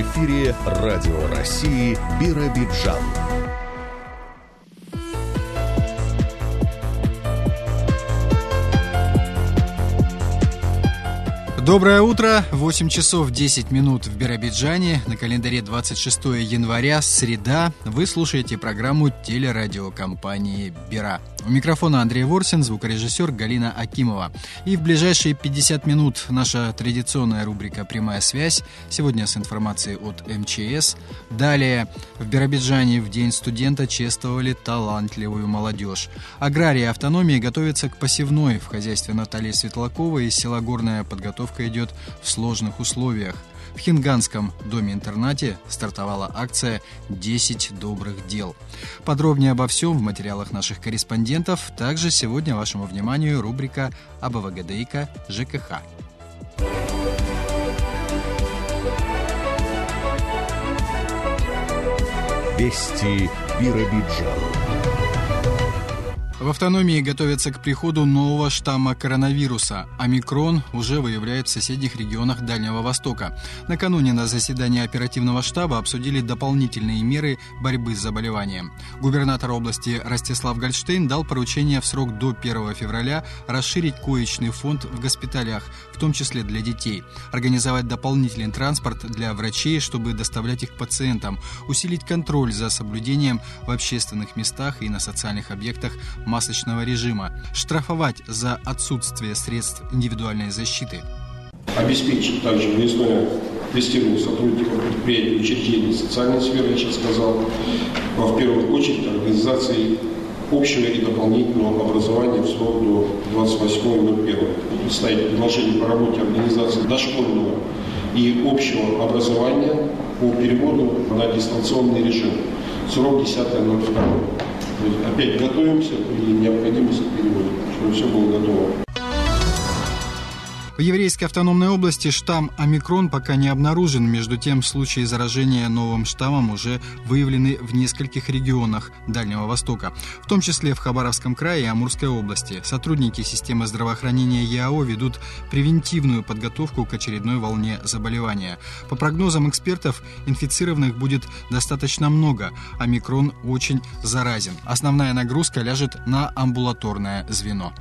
Эфире Радио России Биробиджан. Доброе утро, 8 часов 10 минут в Биробиджане, на календаре 26 января, среда. Вы слушаете программу телерадиокомпании «Бира». У микрофона Андрей Ворсин, звукорежиссер Галина Акимова. И в ближайшие 50 минут наша традиционная рубрика «Прямая связь». Сегодня с информацией от МЧС. Далее в Биробиджане в День студента чествовали талантливую молодежь. Аграрии автономии готовятся к посевной в хозяйстве Натальи Светлаковой из села Горная подготовка идет в сложных условиях. В Хинганском доме-интернате стартовала акция «10 добрых дел». Подробнее обо всем в материалах наших корреспондентов. Также сегодня вашему вниманию рубрика об АВГДИКа ЖКХ. Вести Биробиджан. В автономии готовятся к приходу нового штамма коронавируса. Омикрон уже выявляет в соседних регионах Дальнего Востока. Накануне на заседании оперативного штаба обсудили дополнительные меры борьбы с заболеванием. Губернатор области Ростислав Гольштейн дал поручение в срок до 1 февраля расширить коечный фонд в госпиталях, том числе для детей, организовать дополнительный транспорт для врачей, чтобы доставлять их пациентам, усилить контроль за соблюдением в общественных местах и на социальных объектах масочного режима, штрафовать за отсутствие средств индивидуальной защиты. Обеспечить также выездное тестирование сотрудников предприятий учреждений социальной сферы, я сейчас сказал, в первую очередь организации общего и дополнительного образования в срок до 28.01. Представить предложение по работе организации дошкольного и общего образования по переводу на дистанционный режим. Срок 10.02 опять готовимся при необходимости перевода, чтобы все было готово. В еврейской автономной области штамм омикрон пока не обнаружен. Между тем, случаи заражения новым штаммом уже выявлены в нескольких регионах Дальнего Востока, в том числе в Хабаровском крае и Амурской области. Сотрудники системы здравоохранения ЯО ведут превентивную подготовку к очередной волне заболевания. По прогнозам экспертов, инфицированных будет достаточно много. Омикрон очень заразен. Основная нагрузка ляжет на амбулаторное звено.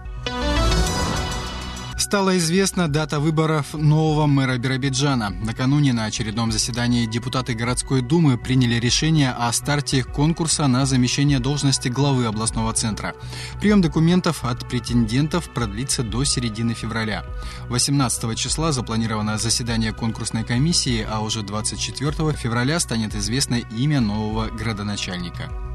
Стала известна дата выборов нового мэра Биробиджана. Накануне на очередном заседании депутаты городской думы приняли решение о старте конкурса на замещение должности главы областного центра. Прием документов от претендентов продлится до середины февраля. 18 числа запланировано заседание конкурсной комиссии, а уже 24 февраля станет известно имя нового градоначальника.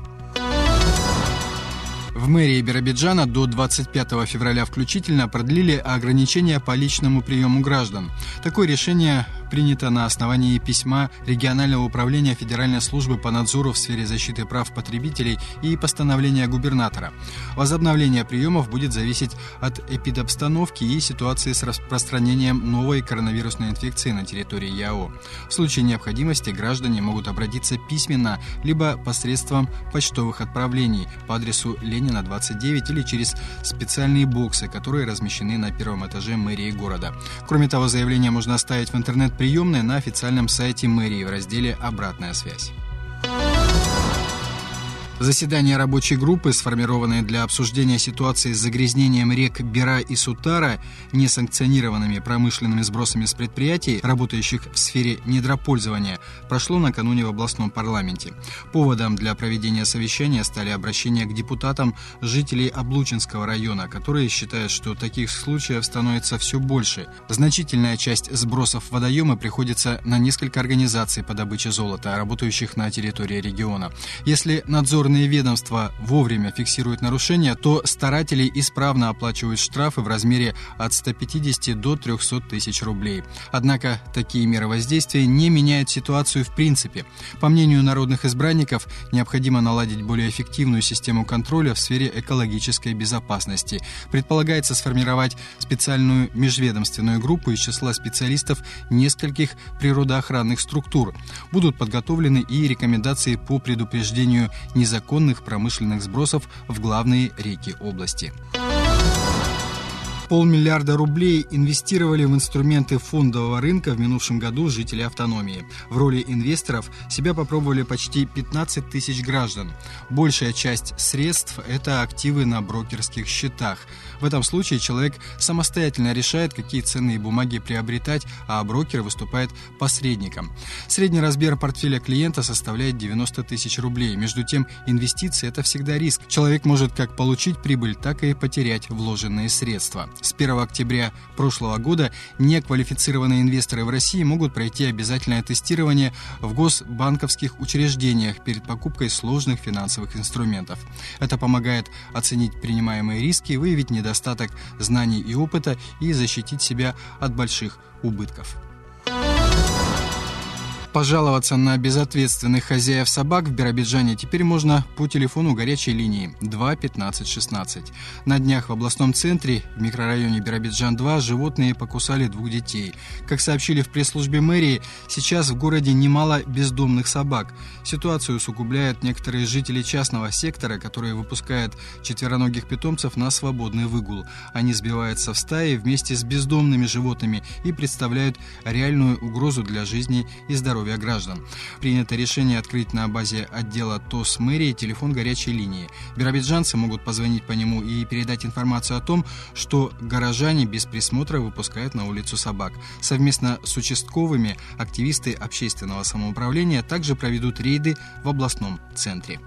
В мэрии Биробиджана до 25 февраля включительно продлили ограничения по личному приему граждан. Такое решение принято на основании письма регионального управления Федеральной службы по надзору в сфере защиты прав потребителей и постановления губернатора. Возобновление приемов будет зависеть от эпидобстановки и ситуации с распространением новой коронавирусной инфекции на территории ЯО. В случае необходимости граждане могут обратиться письменно, либо посредством почтовых отправлений по адресу Ленина 29 или через специальные боксы, которые размещены на первом этаже мэрии города. Кроме того, заявление можно оставить в интернет приемная на официальном сайте мэрии в разделе «Обратная связь». Заседание рабочей группы, сформированное для обсуждения ситуации с загрязнением рек Бера и Сутара несанкционированными промышленными сбросами с предприятий, работающих в сфере недропользования, прошло накануне в областном парламенте. Поводом для проведения совещания стали обращения к депутатам жителей Облучинского района, которые считают, что таких случаев становится все больше. Значительная часть сбросов в водоемы приходится на несколько организаций по добыче золота, работающих на территории региона. Если надзорный Надзорные ведомства вовремя фиксируют нарушения, то старатели исправно оплачивают штрафы в размере от 150 до 300 тысяч рублей. Однако такие меры воздействия не меняют ситуацию в принципе. По мнению народных избранников, необходимо наладить более эффективную систему контроля в сфере экологической безопасности. Предполагается сформировать специальную межведомственную группу из числа специалистов нескольких природоохранных структур. Будут подготовлены и рекомендации по предупреждению незаконных незаконных промышленных сбросов в главные реки области. Полмиллиарда рублей инвестировали в инструменты фондового рынка в минувшем году жители автономии. В роли инвесторов себя попробовали почти 15 тысяч граждан. Большая часть средств – это активы на брокерских счетах. В этом случае человек самостоятельно решает, какие ценные бумаги приобретать, а брокер выступает посредником. Средний размер портфеля клиента составляет 90 тысяч рублей. Между тем, инвестиции – это всегда риск. Человек может как получить прибыль, так и потерять вложенные средства. С 1 октября прошлого года неквалифицированные инвесторы в России могут пройти обязательное тестирование в госбанковских учреждениях перед покупкой сложных финансовых инструментов. Это помогает оценить принимаемые риски, выявить недостаток знаний и опыта и защитить себя от больших убытков. Пожаловаться на безответственных хозяев собак в Биробиджане теперь можно по телефону горячей линии 2 15 16. На днях в областном центре в микрорайоне Биробиджан-2 животные покусали двух детей. Как сообщили в пресс-службе мэрии, сейчас в городе немало бездомных собак. Ситуацию усугубляют некоторые жители частного сектора, которые выпускают четвероногих питомцев на свободный выгул. Они сбиваются в стаи вместе с бездомными животными и представляют реальную угрозу для жизни и здоровья здоровья граждан. Принято решение открыть на базе отдела ТОС мэрии телефон горячей линии. Биробиджанцы могут позвонить по нему и передать информацию о том, что горожане без присмотра выпускают на улицу собак. Совместно с участковыми активисты общественного самоуправления также проведут рейды в областном центре.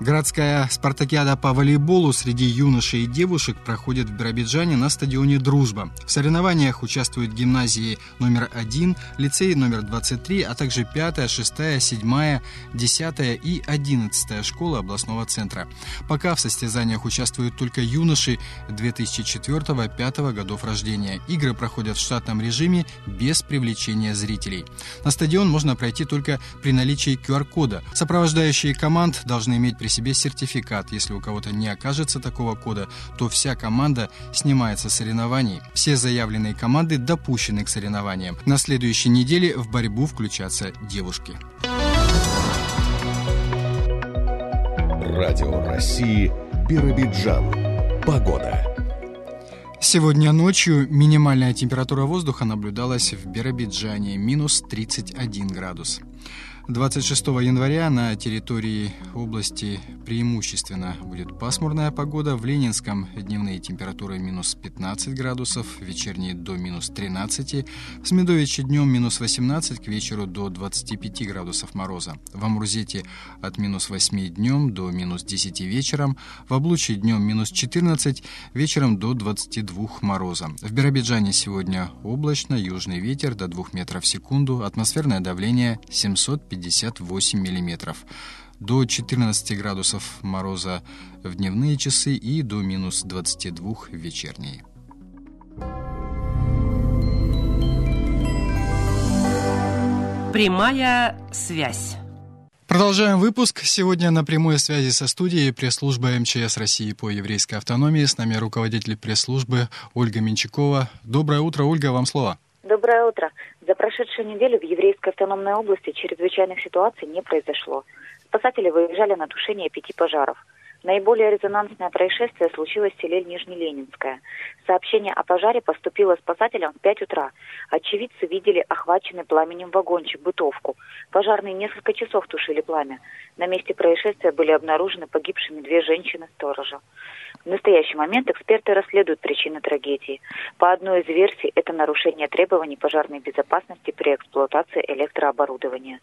Городская спартакиада по волейболу среди юношей и девушек проходит в Биробиджане на стадионе «Дружба». В соревнованиях участвуют гимназии номер 1, лицей номер 23, а также 5, 6, 7, 10 и 11 школы областного центра. Пока в состязаниях участвуют только юноши 2004-2005 годов рождения. Игры проходят в штатном режиме без привлечения зрителей. На стадион можно пройти только при наличии QR-кода. Сопровождающие команд должны иметь при себе сертификат. Если у кого-то не окажется такого кода, то вся команда снимается с соревнований. Все заявленные команды допущены к соревнованиям. На следующей неделе в борьбу включатся девушки. Радио России Биробиджан. Погода. Сегодня ночью минимальная температура воздуха наблюдалась в Биробиджане минус 31 градус. 26 января на территории области преимущественно будет пасмурная погода. В Ленинском дневные температуры минус 15 градусов, вечерние до минус 13. В Смедовиче днем минус 18, к вечеру до 25 градусов мороза. В Амурзете от минус 8 днем до минус 10 вечером. В Облуче днем минус 14, вечером до 22 мороза. В Биробиджане сегодня облачно, южный ветер до 2 метров в секунду, атмосферное давление 750 58 миллиметров. До 14 градусов мороза в дневные часы и до минус 22 в вечерние. Прямая связь. Продолжаем выпуск. Сегодня на прямой связи со студией пресс-служба МЧС России по еврейской автономии. С нами руководитель пресс-службы Ольга Менчакова. Доброе утро, Ольга, вам слово. Доброе утро. За прошедшую неделю в Еврейской автономной области чрезвычайных ситуаций не произошло. Спасатели выезжали на тушение пяти пожаров. Наиболее резонансное происшествие случилось в селе Нижнеленинское. Сообщение о пожаре поступило спасателям в 5 утра. Очевидцы видели охваченный пламенем вагончик, бытовку. Пожарные несколько часов тушили пламя. На месте происшествия были обнаружены погибшими две женщины-сторожа. В настоящий момент эксперты расследуют причины трагедии. По одной из версий, это нарушение требований пожарной безопасности при эксплуатации электрооборудования.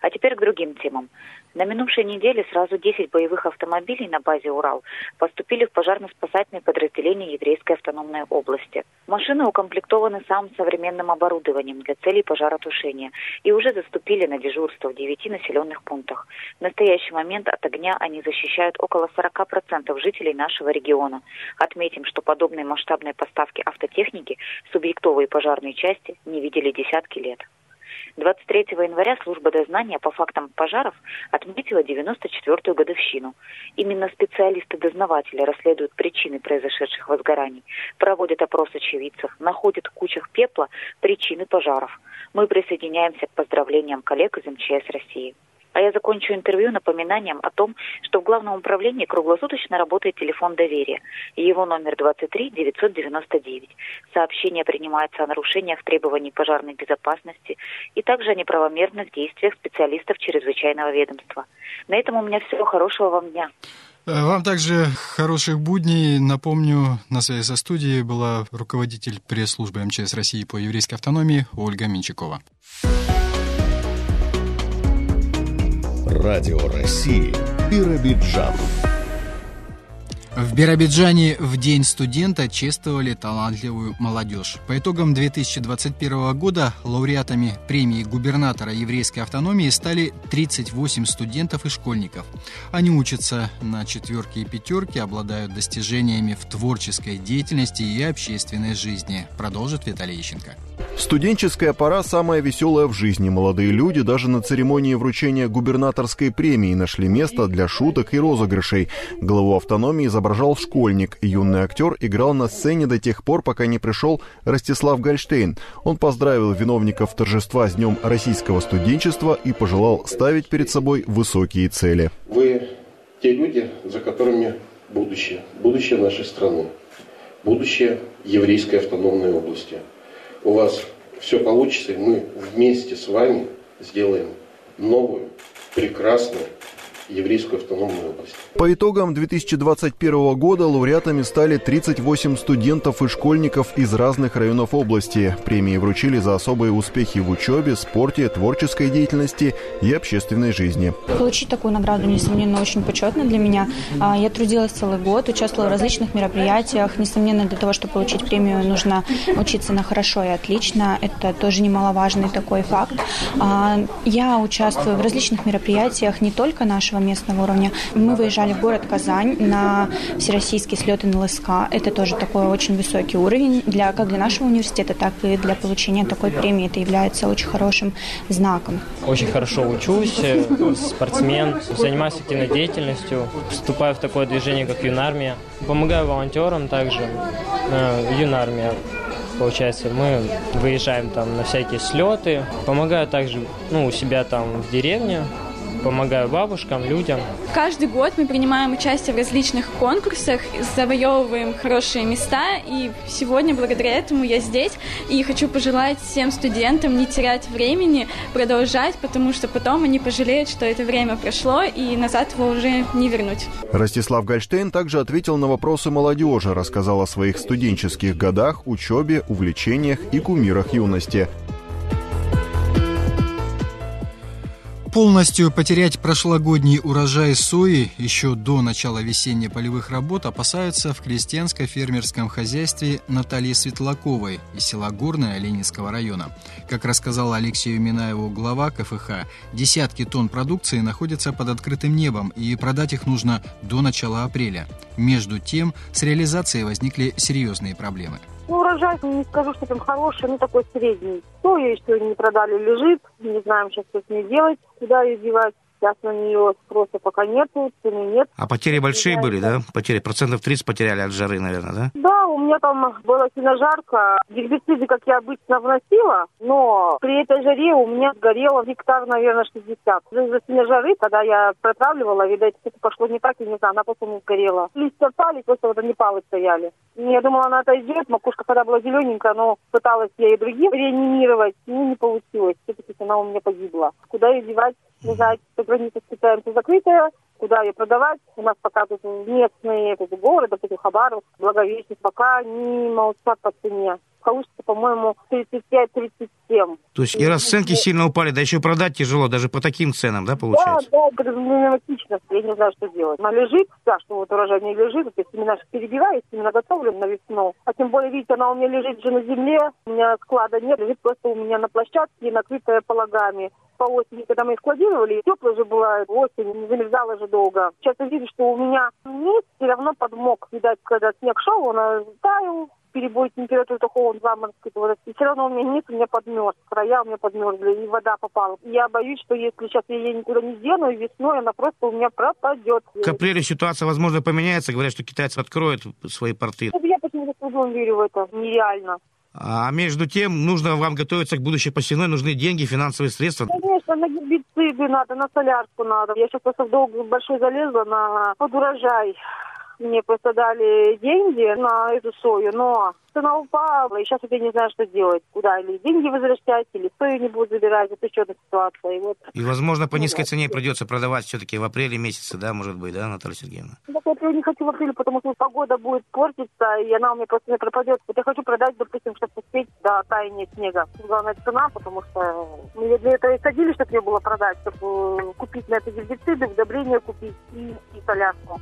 А теперь к другим темам. На минувшей неделе сразу 10 боевых автомобилей на базе «Урал» поступили в пожарно-спасательные подразделения Еврейской автономной области. Машины укомплектованы самым современным оборудованием для целей пожаротушения и уже заступили на дежурство в 9 населенных пунктах. В настоящий момент от огня они защищают около 40% жителей нашего региона. Отметим, что подобные масштабные поставки автотехники субъектовые пожарные части не видели десятки лет. 23 января служба дознания по фактам пожаров отметила 94-ю годовщину. Именно специалисты-дознаватели расследуют причины произошедших возгораний, проводят опрос очевидцев, находят в кучах пепла причины пожаров. Мы присоединяемся к поздравлениям коллег из МЧС России. А я закончу интервью напоминанием о том, что в Главном управлении круглосуточно работает телефон доверия. Его номер 23 999. Сообщения принимаются о нарушениях требований пожарной безопасности и также о неправомерных действиях специалистов чрезвычайного ведомства. На этом у меня все. Хорошего вам дня. Э, вам также хороших будней. Напомню, на связи со студией была руководитель пресс-службы МЧС России по еврейской автономии Ольга Минчакова. Радио России Биробиджан. В Биробиджане в День студента чествовали талантливую молодежь. По итогам 2021 года лауреатами премии губернатора еврейской автономии стали 38 студентов и школьников. Они учатся на четверке и пятерке, обладают достижениями в творческой деятельности и общественной жизни, продолжит Виталий Ищенко. Студенческая пора самая веселая в жизни. Молодые люди даже на церемонии вручения губернаторской премии нашли место для шуток и розыгрышей. Главу автономии изображал школьник. Юный актер играл на сцене до тех пор, пока не пришел Ростислав Гольштейн. Он поздравил виновников торжества с Днем российского студенчества и пожелал ставить перед собой высокие цели. Вы те люди, за которыми будущее. Будущее нашей страны. Будущее еврейской автономной области – у вас все получится, и мы вместе с вами сделаем новую, прекрасную, еврейскую автономную область. По итогам 2021 года лауреатами стали 38 студентов и школьников из разных районов области. Премии вручили за особые успехи в учебе, спорте, творческой деятельности и общественной жизни. Получить такую награду, несомненно, очень почетно для меня. А, я трудилась целый год, участвовала в различных мероприятиях. Несомненно, для того, чтобы получить премию, нужно учиться на хорошо и отлично. Это тоже немаловажный такой факт. А, я участвую в различных мероприятиях не только нашего нашего местного уровня. Мы выезжали в город Казань на всероссийские слеты на ЛСК. Это тоже такой очень высокий уровень для, как для нашего университета, так и для получения такой премии. Это является очень хорошим знаком. Очень хорошо учусь, э, спортсмен, занимаюсь активной деятельностью, вступаю в такое движение, как юнармия. Помогаю волонтерам также. Э, юнармия получается, мы выезжаем там на всякие слеты. Помогаю также ну, у себя там в деревне, помогаю бабушкам, людям. Каждый год мы принимаем участие в различных конкурсах, завоевываем хорошие места, и сегодня благодаря этому я здесь, и хочу пожелать всем студентам не терять времени, продолжать, потому что потом они пожалеют, что это время прошло, и назад его уже не вернуть. Ростислав Гольштейн также ответил на вопросы молодежи, рассказал о своих студенческих годах, учебе, увлечениях и кумирах юности. Полностью потерять прошлогодний урожай сои еще до начала весенне-полевых работ опасаются в крестьянско-фермерском хозяйстве Натальи Светлаковой из села Горное Ленинского района. Как рассказал Алексею Минаеву глава КФХ, десятки тонн продукции находятся под открытым небом, и продать их нужно до начала апреля. Между тем, с реализацией возникли серьезные проблемы. Ну, урожай, не скажу, что там хороший, ну, такой средний. Соя еще не продали, лежит. Не знаем сейчас, что с ней делать, куда ее девать. Сейчас на нее спроса пока нету, цены нет. А потери большие были, да? Потери процентов 30 потеряли от жары, наверное, да? Да, у меня там была сильно жарко. Гербициды, как я обычно вносила, но при этой жаре у меня сгорело гектар, наверное, 60. Из-за сильной жары, когда я протравливала, видать, что-то пошло не так, я не знаю, она просто не сгорела. Листья пали, просто вот они палы стояли. Я думала, она отойдет, макушка когда была зелененькая, но пыталась я и другим реанимировать, ну, не получилось. Все-таки она у меня погибла. Куда ее девать? Не знаю, граница специально закрытая, куда ее продавать. У нас пока тут местные тут города, вот этих Хабаров, Благовещенск, пока не молчат по цене. Получится, по-моему, 35-37. То есть и расценки сильно упали, да еще продать тяжело, даже по таким ценам, да, получается? Да, да, проблематично. Я не знаю, что делать. Она лежит, да, что вот урожай не лежит, то есть семена перебиваю, семена готовлю на весну. А тем более, видите, она у меня лежит же на земле, у меня склада нет, лежит просто у меня на площадке, накрытая полагами по осени, когда мы их складировали, теплая же была осень, не замерзала же долго. Сейчас я вижу, что у меня низ все равно подмок. Видать, когда снег шел, он таял, перебой температуры такого заморозки, и все равно у меня низ у меня подмерз, края у меня подмерзли, и вода попала. Я боюсь, что если сейчас я ее никуда не дену, весной она просто у меня пропадет. К апрелю ситуация, возможно, поменяется. Говорят, что китайцы откроют свои порты. Я почему-то с трудом верю в это. Нереально. А между тем, нужно вам готовиться к будущей посевной, нужны деньги, финансовые средства. Конечно, На гербициды надо, на солярку надо. Я сейчас просто в долг большой залезла на подурожай. Мне просто дали деньги на эту сою, но цена упала, и сейчас вот я не знаю, что делать. Куда, или деньги возвращать, или сою не будут забирать. Это еще одна ситуация. И, вот. и возможно, по низкой цене придется продавать все-таки в апреле месяце, да, может быть, да, Наталья Сергеевна? Ну, так я не хочу в апреле, потому что погода будет портиться, и она у меня просто не пропадет. Вот я хочу продать, допустим, чтобы успеть до таяния снега. Главная цена, потому что мы для этого и садили, чтобы мне было продать, чтобы купить на это гербициды, удобрения купить и, и солярку.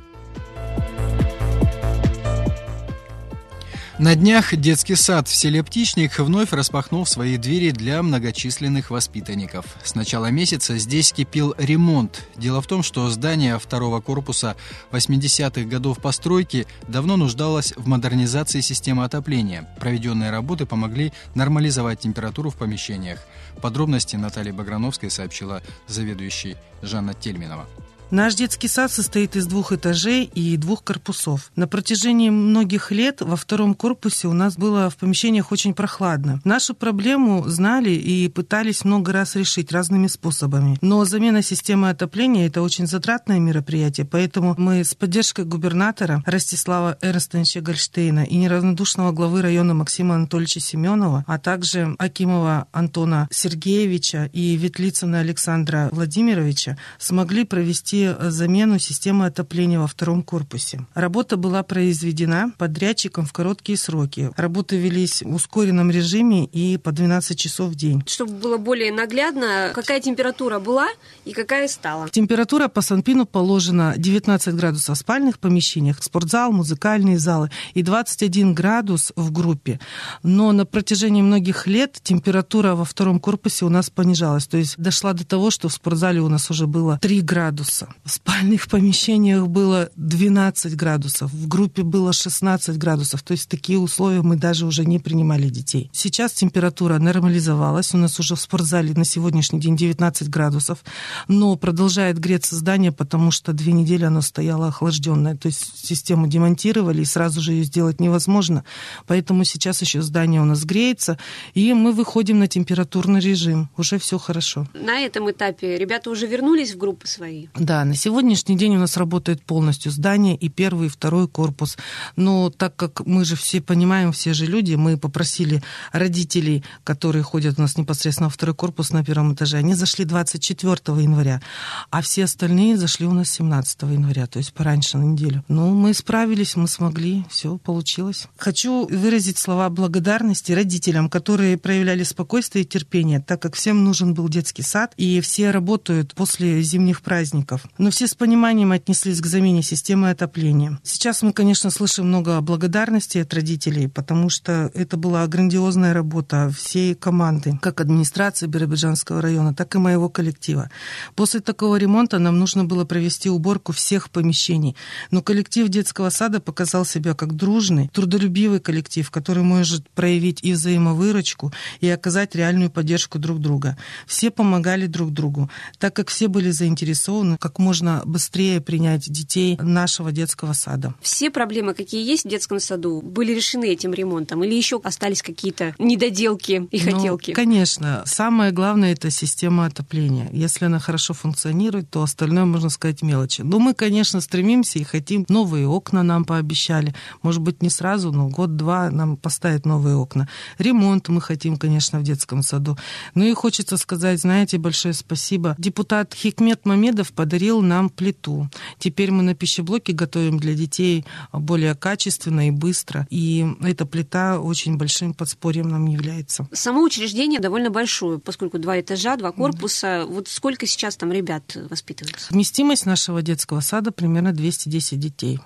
На днях детский сад в селе Птичник вновь распахнул свои двери для многочисленных воспитанников. С начала месяца здесь кипел ремонт. Дело в том, что здание второго корпуса 80-х годов постройки давно нуждалось в модернизации системы отопления. Проведенные работы помогли нормализовать температуру в помещениях. Подробности Наталья Баграновская сообщила заведующий Жанна Тельминова. Наш детский сад состоит из двух этажей и двух корпусов. На протяжении многих лет во втором корпусе у нас было в помещениях очень прохладно. Нашу проблему знали и пытались много раз решить разными способами. Но замена системы отопления – это очень затратное мероприятие, поэтому мы с поддержкой губернатора Ростислава Эрнстовича Гольштейна и неравнодушного главы района Максима Анатольевича Семенова, а также Акимова Антона Сергеевича и Ветлицына Александра Владимировича смогли провести провести замену системы отопления во втором корпусе. Работа была произведена подрядчиком в короткие сроки. Работы велись в ускоренном режиме и по 12 часов в день. Чтобы было более наглядно, какая температура была и какая стала? Температура по Санпину положена 19 градусов в спальных помещениях, спортзал, музыкальные залы и 21 градус в группе. Но на протяжении многих лет температура во втором корпусе у нас понижалась. То есть дошла до того, что в спортзале у нас уже было 3 градуса. В спальных помещениях было 12 градусов, в группе было 16 градусов. То есть такие условия мы даже уже не принимали детей. Сейчас температура нормализовалась. У нас уже в спортзале на сегодняшний день 19 градусов. Но продолжает греться здание, потому что две недели оно стояло охлажденное. То есть систему демонтировали, и сразу же ее сделать невозможно. Поэтому сейчас еще здание у нас греется, и мы выходим на температурный режим. Уже все хорошо. На этом этапе ребята уже вернулись в группы свои? Да, на сегодняшний день у нас работает полностью здание и первый, и второй корпус. Но так как мы же все понимаем, все же люди, мы попросили родителей, которые ходят у нас непосредственно во второй корпус на первом этаже, они зашли 24 января, а все остальные зашли у нас 17 января, то есть пораньше на неделю. Ну, мы справились, мы смогли, все получилось. Хочу выразить слова благодарности родителям, которые проявляли спокойствие и терпение, так как всем нужен был детский сад, и все работают после зимних праздников. Но все с пониманием отнеслись к замене системы отопления. Сейчас мы, конечно, слышим много благодарности от родителей, потому что это была грандиозная работа всей команды, как администрации Биробиджанского района, так и моего коллектива. После такого ремонта нам нужно было провести уборку всех помещений. Но коллектив детского сада показал себя как дружный, трудолюбивый коллектив, который может проявить и взаимовыручку, и оказать реальную поддержку друг друга. Все помогали друг другу, так как все были заинтересованы как можно быстрее принять детей нашего детского сада. Все проблемы, какие есть в детском саду, были решены этим ремонтом или еще остались какие-то недоделки и ну, хотелки? Конечно. Самое главное – это система отопления. Если она хорошо функционирует, то остальное, можно сказать, мелочи. Но мы, конечно, стремимся и хотим. Новые окна нам пообещали. Может быть, не сразу, но год-два нам поставят новые окна. Ремонт мы хотим, конечно, в детском саду. Ну и хочется сказать, знаете, большое спасибо. Депутат Хикмет Мамедов подарил подарил нам плиту. Теперь мы на пищеблоке готовим для детей более качественно и быстро. И эта плита очень большим подспорьем нам является. Само учреждение довольно большое, поскольку два этажа, два корпуса. Mm-hmm. Вот сколько сейчас там ребят воспитывается? Вместимость нашего детского сада примерно 210 детей.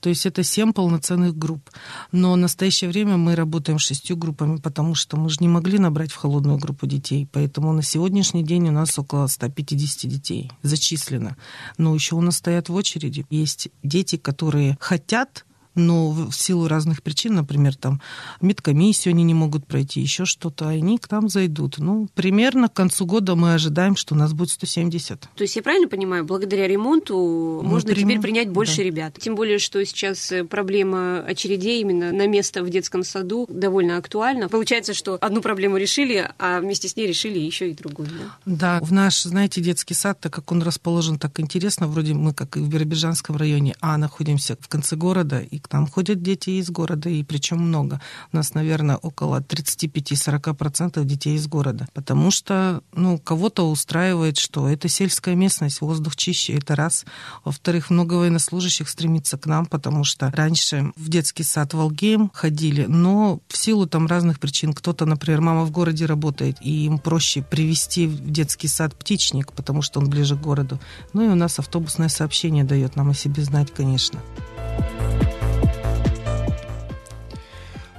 То есть это 7 полноценных групп. Но в настоящее время мы работаем шестью группами, потому что мы же не могли набрать в холодную группу детей. Поэтому на сегодняшний день у нас около 150 детей зачислено. Но еще у нас стоят в очереди. Есть дети, которые хотят но в силу разных причин, например, там медкомиссию они не могут пройти, еще что-то, они к нам зайдут. Ну, примерно к концу года мы ожидаем, что у нас будет 170. То есть я правильно понимаю, благодаря ремонту мы можно примем, теперь принять больше да. ребят? Тем более, что сейчас э, проблема очередей именно на место в детском саду довольно актуальна. Получается, что одну проблему решили, а вместе с ней решили еще и другую. Да, да в наш, знаете, детский сад, так как он расположен так интересно, вроде мы как и в Биробиджанском районе, а находимся в конце города, и к нам ходят дети из города, и причем много. У нас, наверное, около 35-40% детей из города. Потому что, ну, кого-то устраивает, что это сельская местность, воздух чище, это раз. Во-вторых, много военнослужащих стремится к нам, потому что раньше в детский сад Волгейм ходили, но в силу там разных причин, кто-то, например, мама в городе работает, и им проще привести в детский сад птичник, потому что он ближе к городу. Ну и у нас автобусное сообщение дает нам о себе знать, конечно.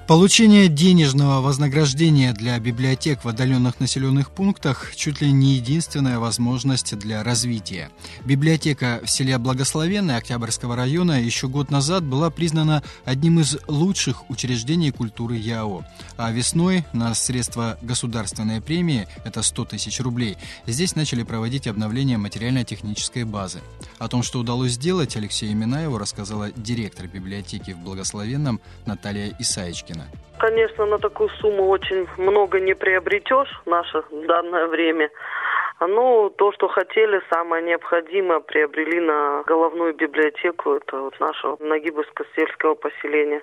Получение денежного вознаграждения для библиотек в отдаленных населенных пунктах чуть ли не единственная возможность для развития. Библиотека в селе Благословенной Октябрьского района еще год назад была признана одним из лучших учреждений культуры ЯО. А весной на средства государственной премии, это 100 тысяч рублей, здесь начали проводить обновление материально-технической базы. О том, что удалось сделать, Алексею Минаеву рассказала директор библиотеки в Благословенном Наталья Исаечкина. Пушкина. Конечно, на такую сумму очень много не приобретешь в наше данное время. Ну, то, что хотели, самое необходимое, приобрели на головную библиотеку, это вот нашего Нагибовско-сельского поселения.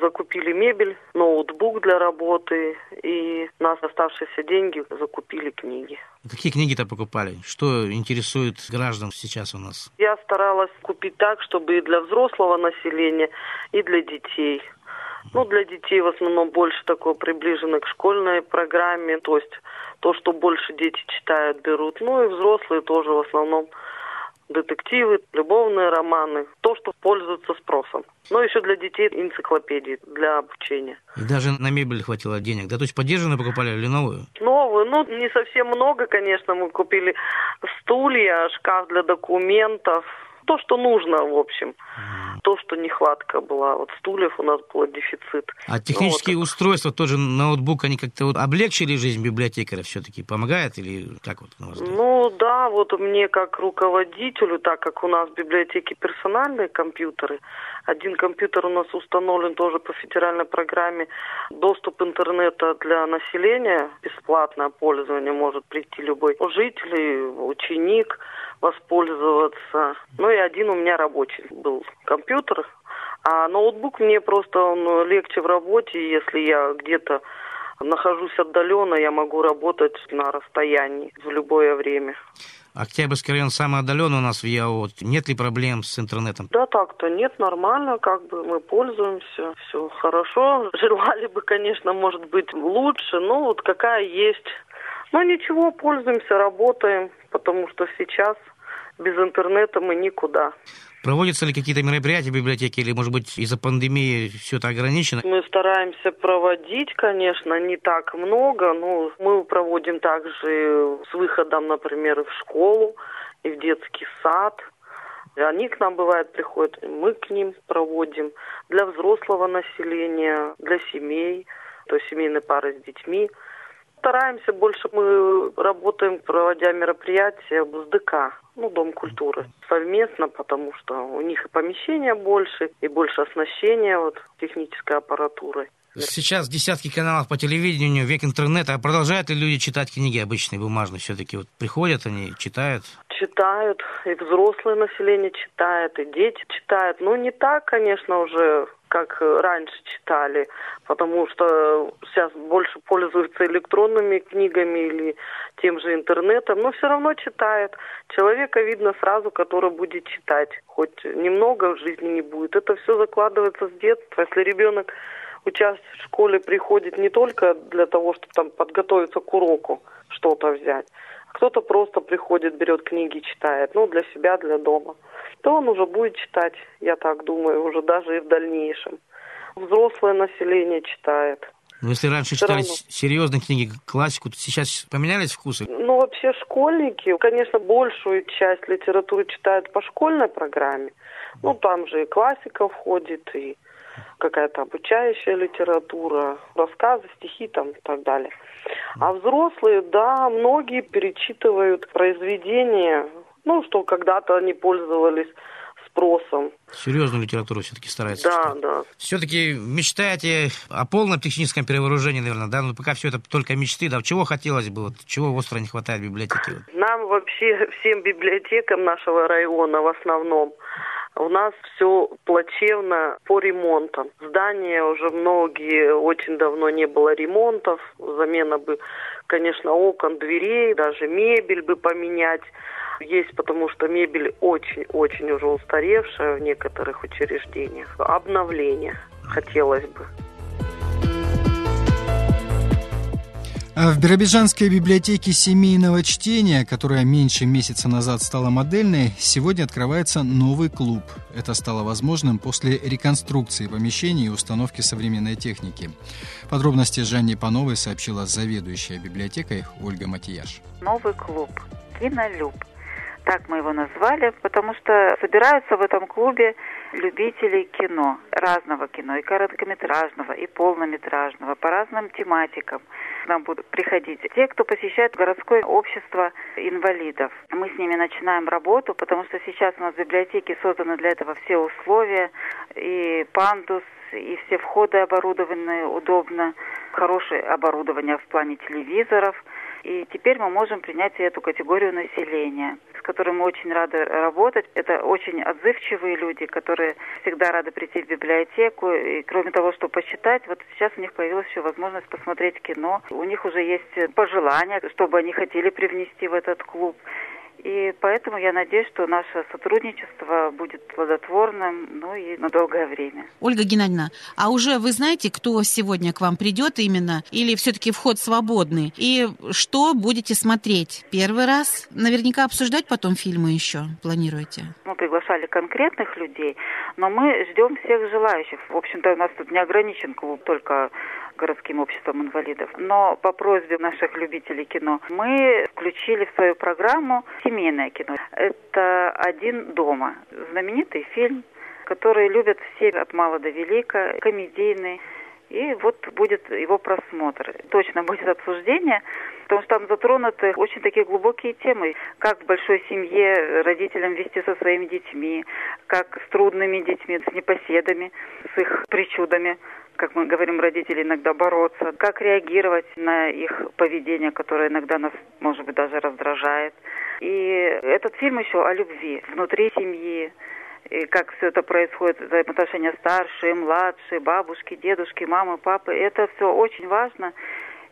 Закупили мебель, ноутбук для работы и на оставшиеся деньги закупили книги. Какие книги-то покупали? Что интересует граждан сейчас у нас? Я старалась купить так, чтобы и для взрослого населения, и для детей. Ну, для детей в основном больше такое приближено к школьной программе, то есть то, что больше дети читают, берут. Ну и взрослые тоже в основном детективы, любовные романы, то, что пользуется спросом. Но еще для детей энциклопедии для обучения. И даже на мебель хватило денег, да? То есть поддержанную покупали или новую? Новую, ну не совсем много, конечно, мы купили стулья, шкаф для документов, то, что нужно, в общем. То, что нехватка была. Вот стульев у нас был дефицит. А технические ну, вот. устройства, тоже ноутбук, они как-то вот облегчили жизнь библиотекаря все-таки? Помогает или как вот на? Ну да, вот мне как руководителю, так как у нас в библиотеке персональные компьютеры, один компьютер у нас установлен тоже по федеральной программе. Доступ интернета для населения, бесплатное пользование может прийти любой житель, ученик воспользоваться. Ну и один у меня рабочий был компьютер, а ноутбук мне просто он легче в работе, если я где-то нахожусь отдаленно, я могу работать на расстоянии в любое время. Октябрьский район самый отдаленный у нас в ЯО. Нет ли проблем с интернетом? Да так-то нет, нормально, как бы мы пользуемся, все хорошо. Желали бы, конечно, может быть лучше, но вот какая есть. Но ничего, пользуемся, работаем, потому что сейчас без интернета мы никуда. Проводятся ли какие-то мероприятия в библиотеке или, может быть, из-за пандемии все это ограничено? Мы стараемся проводить, конечно, не так много, но мы проводим также с выходом, например, в школу и в детский сад. Они к нам, бывает, приходят, мы к ним проводим. Для взрослого населения, для семей, то есть семейные пары с детьми. Стараемся больше, мы работаем, проводя мероприятия в СДК ну, Дом культуры, совместно, потому что у них и помещения больше, и больше оснащения вот, технической аппаратурой. Сейчас десятки каналов по телевидению, век интернета. А продолжают ли люди читать книги обычные, бумажные? Все-таки вот приходят они, читают? Читают, и взрослое население читает, и дети читают. Ну, не так, конечно, уже как раньше читали, потому что сейчас больше пользуются электронными книгами или тем же интернетом, но все равно читает. Человека видно сразу, который будет читать. Хоть немного в жизни не будет. Это все закладывается с детства. Если ребенок учась в школе приходит не только для того, чтобы там подготовиться к уроку, что-то взять, кто-то просто приходит, берет книги, читает, ну, для себя, для дома то он уже будет читать, я так думаю, уже даже и в дальнейшем. Взрослое население читает. Но ну, если раньше Все читали равно. серьезные книги, классику, то сейчас поменялись вкусы? Ну, вообще школьники, конечно, большую часть литературы читают по школьной программе. Ну, там же и классика входит, и какая-то обучающая литература, рассказы, стихи там и так далее. А взрослые, да, многие перечитывают произведения, ну, что когда-то они пользовались спросом. Серьезную литературу все-таки стараются Да, читать. да. Все-таки мечтаете о полном техническом перевооружении, наверное, да? Но пока все это только мечты, да? Чего хотелось бы, вот, чего остро не хватает в библиотеке? Вот? Нам вообще, всем библиотекам нашего района в основном, у нас все плачевно по ремонтам. Здания уже многие, очень давно не было ремонтов. Замена бы, конечно, окон, дверей, даже мебель бы поменять. Есть, потому что мебель очень-очень уже устаревшая в некоторых учреждениях. Обновление хотелось бы. В Биробиджанской библиотеке семейного чтения, которая меньше месяца назад стала модельной, сегодня открывается новый клуб. Это стало возможным после реконструкции помещений и установки современной техники. Подробности Жанне Пановой сообщила заведующая библиотекой Ольга Матияш. Новый клуб «Кинолюб». Так мы его назвали, потому что собираются в этом клубе любителей кино, разного кино, и короткометражного, и полнометражного, по разным тематикам. К нам будут приходить те, кто посещает городское общество инвалидов. Мы с ними начинаем работу, потому что сейчас у нас в библиотеке созданы для этого все условия, и пандус, и все входы оборудованы удобно, хорошее оборудование в плане телевизоров – и теперь мы можем принять эту категорию населения, с которой мы очень рады работать. Это очень отзывчивые люди, которые всегда рады прийти в библиотеку. И кроме того, что почитать, вот сейчас у них появилась еще возможность посмотреть кино. У них уже есть пожелания, чтобы они хотели привнести в этот клуб. И поэтому я надеюсь, что наше сотрудничество будет плодотворным, ну и на долгое время. Ольга Геннадьевна, а уже вы знаете, кто сегодня к вам придет именно, или все-таки вход свободный? И что будете смотреть? Первый раз? Наверняка обсуждать потом фильмы еще планируете? Мы приглашали конкретных людей, но мы ждем всех желающих. В общем-то, у нас тут не ограничен клуб только городским обществом инвалидов. Но по просьбе наших любителей кино мы включили в свою программу семейное кино. Это «Один дома». Знаменитый фильм, который любят все от мала до велика, комедийный. И вот будет его просмотр. Точно будет обсуждение, потому что там затронуты очень такие глубокие темы. Как в большой семье родителям вести со своими детьми, как с трудными детьми, с непоседами, с их причудами как мы говорим, родители иногда бороться, как реагировать на их поведение, которое иногда нас, может быть, даже раздражает. И этот фильм еще о любви внутри семьи, и как все это происходит, взаимоотношения старшие, младшие, бабушки, дедушки, мамы, папы. Это все очень важно.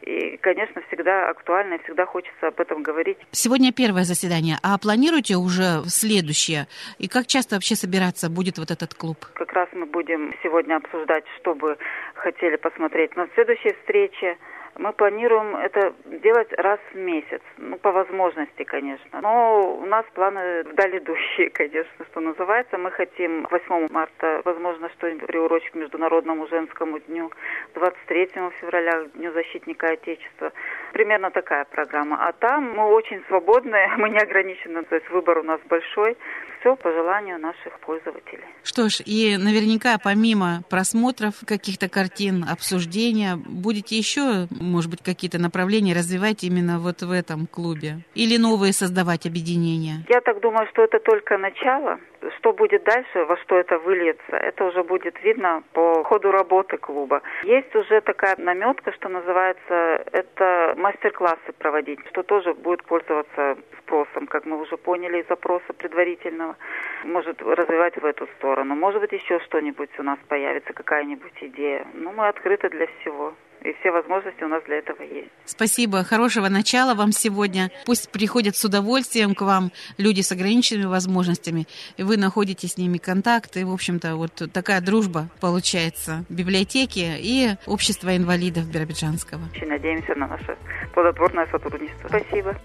И, конечно, всегда актуально, и всегда хочется об этом говорить. Сегодня первое заседание, а планируете уже следующее? И как часто вообще собираться будет вот этот клуб? Как раз мы будем сегодня обсуждать, что бы хотели посмотреть. Но следующей встрече мы планируем это делать раз в месяц, ну, по возможности, конечно. Но у нас планы вдаль идущие, конечно, что называется. Мы хотим 8 марта, возможно, что-нибудь приурочить к Международному женскому дню, 23 февраля, Дню защитника Отечества. Примерно такая программа. А там мы очень свободны, мы не ограничены, то есть выбор у нас большой. Все по желанию наших пользователей. Что ж, и наверняка помимо просмотров каких-то картин, обсуждения, будете еще может быть, какие-то направления развивать именно вот в этом клубе? Или новые создавать объединения? Я так думаю, что это только начало. Что будет дальше, во что это выльется, это уже будет видно по ходу работы клуба. Есть уже такая наметка, что называется, это мастер-классы проводить, что тоже будет пользоваться спросом, как мы уже поняли из запроса предварительного. Может развивать в эту сторону. Может быть, еще что-нибудь у нас появится, какая-нибудь идея. Ну, мы открыты для всего и все возможности у нас для этого есть. Спасибо. Хорошего начала вам сегодня. Пусть приходят с удовольствием к вам люди с ограниченными возможностями, и вы находите с ними контакт. И, в общем-то, вот такая дружба получается библиотеки и общества инвалидов Биробиджанского. Очень надеемся на наше плодотворное сотрудничество. Спасибо.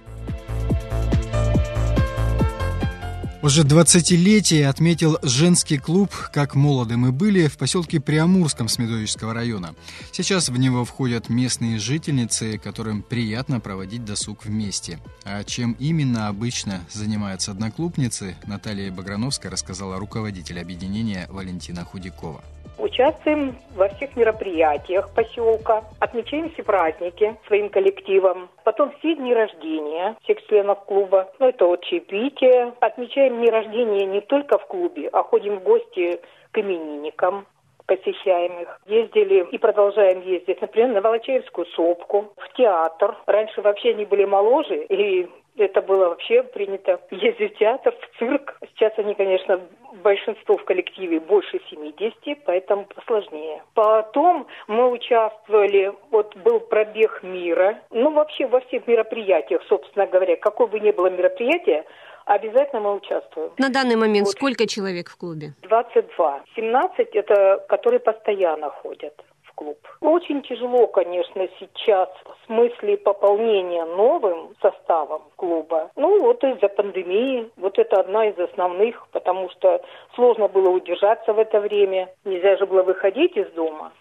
Уже 20-летие отметил женский клуб «Как молоды мы были» в поселке Приамурском Смедовического района. Сейчас в него входят местные жительницы, которым приятно проводить досуг вместе. А чем именно обычно занимаются одноклубницы, Наталья Баграновская рассказала руководитель объединения Валентина Худякова. Участвуем во всех мероприятиях поселка, отмечаем все праздники своим коллективом, потом все дни рождения всех членов клуба, ну это вот чаепитие. Отмечаем дни рождения не только в клубе, а ходим в гости к именинникам, посещаем их. Ездили и продолжаем ездить, например, на Волочаевскую сопку, в театр. Раньше вообще они были моложе, и это было вообще принято ездить в театр, в цирк. Сейчас они, конечно, большинство в коллективе больше 70, поэтому посложнее. Потом мы участвовали, вот был пробег мира, ну вообще во всех мероприятиях, собственно говоря, какое бы ни было мероприятие, обязательно мы участвуем. На данный момент вот. сколько человек в клубе? 22. 17 это которые постоянно ходят клуб. Очень тяжело, конечно, сейчас в смысле пополнения новым составом клуба. Ну, вот из-за пандемии. Вот это одна из основных, потому что сложно было удержаться в это время. Нельзя же было выходить из дома.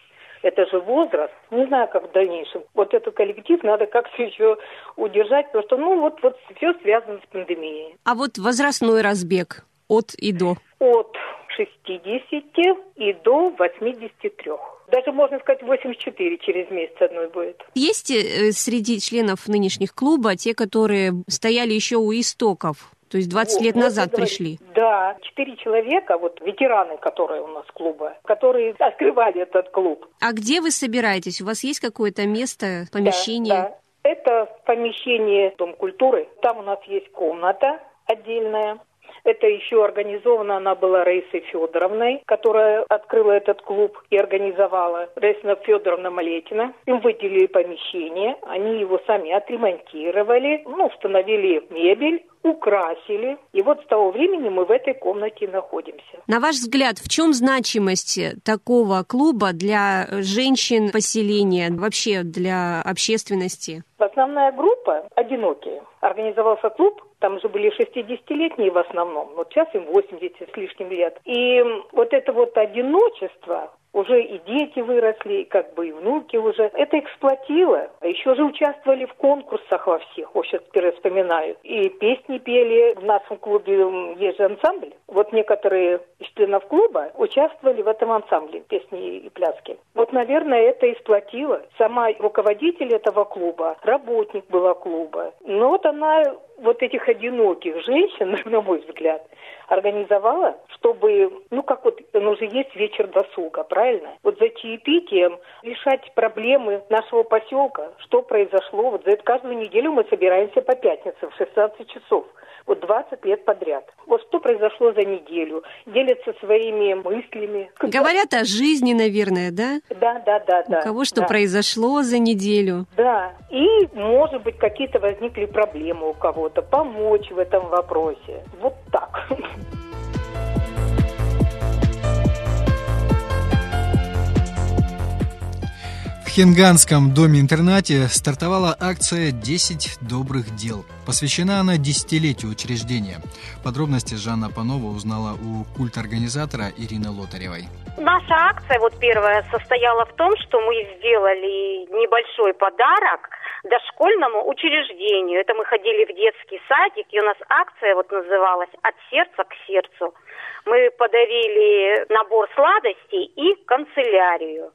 Это же возраст. Не знаю, как в дальнейшем. Вот этот коллектив надо как-то еще удержать, потому что, ну, вот, вот все связано с пандемией. А вот возрастной разбег от и до? От 60 и до 83. Даже можно сказать 84 через месяц одной будет. Есть э, среди членов нынешних клуба те, которые стояли еще у истоков? То есть 20 вот, лет назад вот, пришли. Да, четыре человека, вот ветераны, которые у нас клуба, которые открывали этот клуб. А где вы собираетесь? У вас есть какое-то место, помещение? Да, да. Это помещение Дом культуры. Там у нас есть комната отдельная. Это еще организована она была Раисой Федоровной, которая открыла этот клуб и организовала. Раиса Федоровна Малетина. Им выделили помещение, они его сами отремонтировали, ну, установили мебель, украсили. И вот с того времени мы в этой комнате находимся. На ваш взгляд, в чем значимость такого клуба для женщин поселения, вообще для общественности? Основная группа одинокие. Организовался клуб там же были 60-летние в основном, вот сейчас им 80 с лишним лет. И вот это вот одиночество, уже и дети выросли, и как бы и внуки уже. Это эксплуатило. А еще же участвовали в конкурсах во всех. Вот сейчас вспоминаю. И песни пели. В нашем клубе есть же ансамбль. Вот некоторые из членов клуба участвовали в этом ансамбле песни и пляски. Вот, наверное, это и. Сама руководитель этого клуба, работник была клуба. Но вот она вот этих одиноких женщин, на мой взгляд, организовала, чтобы, ну как вот, он уже есть вечер досуга, правильно? Вот за чаепитием решать проблемы нашего поселка, что произошло. Вот за это каждую неделю мы собираемся по пятницам в 16 часов вот 20 лет подряд. Вот что произошло за неделю. Делятся своими мыслями. Говорят о жизни, наверное, да? Да, да, да. да у кого что да. произошло за неделю. Да. И, может быть, какие-то возникли проблемы у кого-то. Помочь в этом вопросе. Вот так. Хинганском доме-интернате стартовала акция «10 добрых дел». Посвящена она десятилетию учреждения. Подробности Жанна Панова узнала у культ-организатора Ирины Лотаревой. Наша акция, вот первая, состояла в том, что мы сделали небольшой подарок дошкольному учреждению. Это мы ходили в детский садик, и у нас акция вот называлась «От сердца к сердцу». Мы подарили набор сладостей и канцелярию.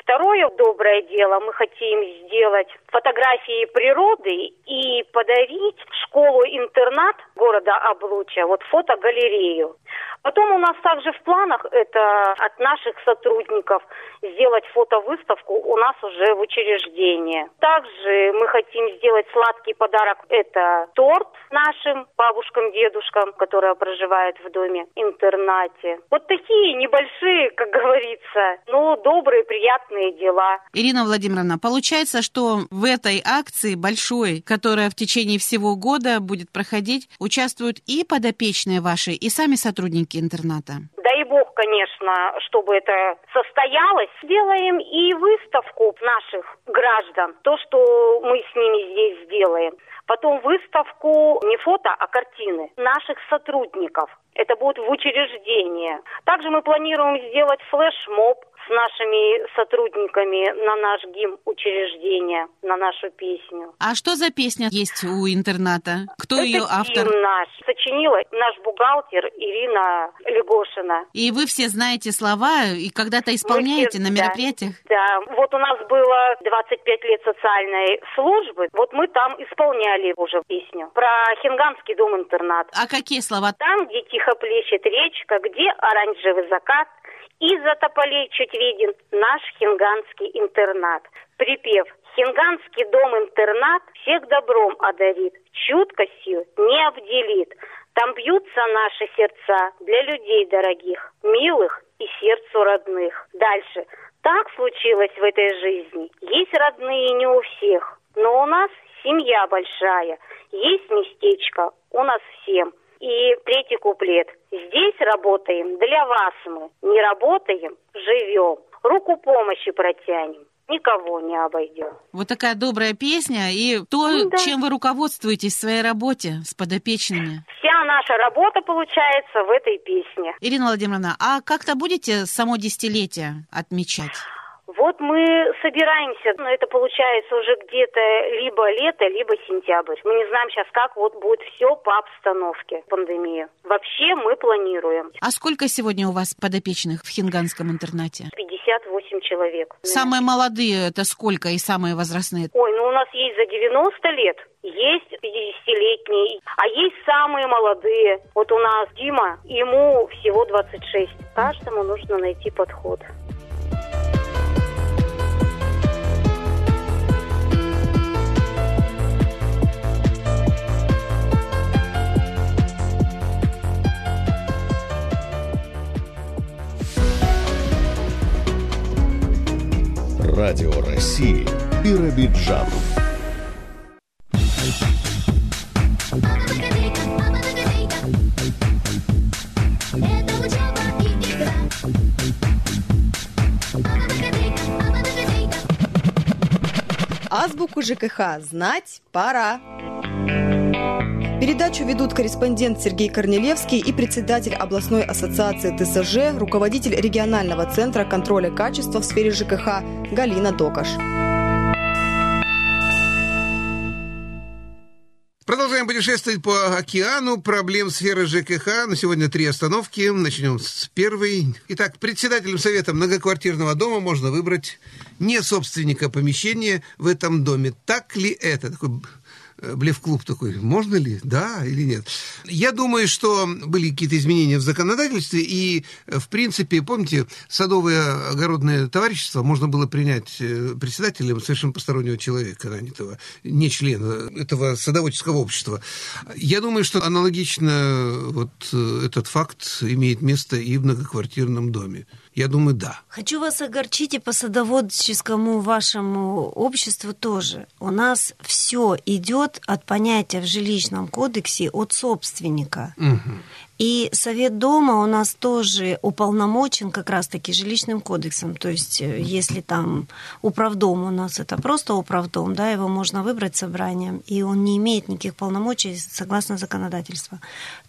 Второе доброе дело, мы хотим сделать фотографии природы и подарить школу-интернат города Облуча, вот фотогалерею. Потом у нас также в планах это от наших сотрудников сделать фотовыставку у нас уже в учреждении. Также мы хотим сделать сладкий подарок. Это торт нашим бабушкам, дедушкам, которые проживают в доме-интернате. Вот такие небольшие, как говорится, но добрые, приятные дела. Ирина Владимировна, получается, что в этой акции большой, которая в течение всего года будет проходить, участвуют и подопечные ваши, и сами сотрудники интерната? Дай бог, конечно, чтобы это состоялось. Сделаем и выставку наших граждан, то, что мы с ними здесь сделаем. Потом выставку не фото, а картины наших сотрудников. Это будет в учреждении. Также мы планируем сделать флешмоб с нашими сотрудниками на наш гимн учреждения, на нашу песню. А что за песня есть у интерната? Кто Это ее автор? гимн наш. Сочинила наш бухгалтер Ирина Легошина. И вы все знаете слова и когда-то исполняете Мы на все- да. мероприятиях? Да, вот у нас было 25 лет социальной службы, вот мы там исполняли уже песню про Хинганский дом-интернат. А какие слова? Там, где тихо плещет речка, где оранжевый закат, из-за тополей чуть виден наш хинганский интернат. Припев «Хинганский дом-интернат всех добром одарит, чуткостью не обделит. Там бьются наши сердца для людей дорогих, милых и сердцу родных». Дальше. Так случилось в этой жизни. Есть родные не у всех, но у нас семья большая. Есть местечко у нас всем. И третий куплет. Здесь работаем для вас мы. Не работаем, живем. Руку помощи протянем. Никого не обойдем. Вот такая добрая песня и то, Ну да. чем вы руководствуетесь в своей работе с подопечными. Вся наша работа получается в этой песне. Ирина Владимировна, а как-то будете само десятилетие отмечать? Вот мы собираемся, но это получается уже где-то либо лето, либо сентябрь. Мы не знаем сейчас, как вот будет все по обстановке пандемии. Вообще мы планируем. А сколько сегодня у вас подопечных в Хинганском интернате? 58 человек. Самые молодые это сколько и самые возрастные? Ой, ну у нас есть за 90 лет, есть 50-летние, а есть самые молодые. Вот у нас Дима, ему всего 26. Каждому нужно найти подход. Радио России Биробиджан. Азбуку ЖКХ знать пора. Передачу ведут корреспондент Сергей Корнелевский и председатель областной ассоциации ТСЖ, руководитель регионального центра контроля качества в сфере ЖКХ Галина Докаш. Продолжаем путешествовать по океану проблем сферы ЖКХ. На сегодня три остановки. Начнем с первой. Итак, председателем совета многоквартирного дома можно выбрать не собственника помещения в этом доме. Так ли это? Такой блеф-клуб такой. Можно ли? Да или нет? Я думаю, что были какие-то изменения в законодательстве, и, э, в принципе, помните, садовое огородное товарищество можно было принять э, председателем совершенно постороннего человека, нанятого, не члена этого садоводческого общества. Я думаю, что аналогично вот э, этот факт имеет место и в многоквартирном доме. Я думаю, да. Хочу вас огорчить и по садоводческому вашему обществу тоже. У нас все идет от понятия в жилищном кодексе от собственника. И совет дома у нас тоже уполномочен как раз-таки жилищным кодексом. То есть, э, если там управдом у нас это просто управдом, да, его можно выбрать собранием, и он не имеет никаких полномочий согласно законодательству,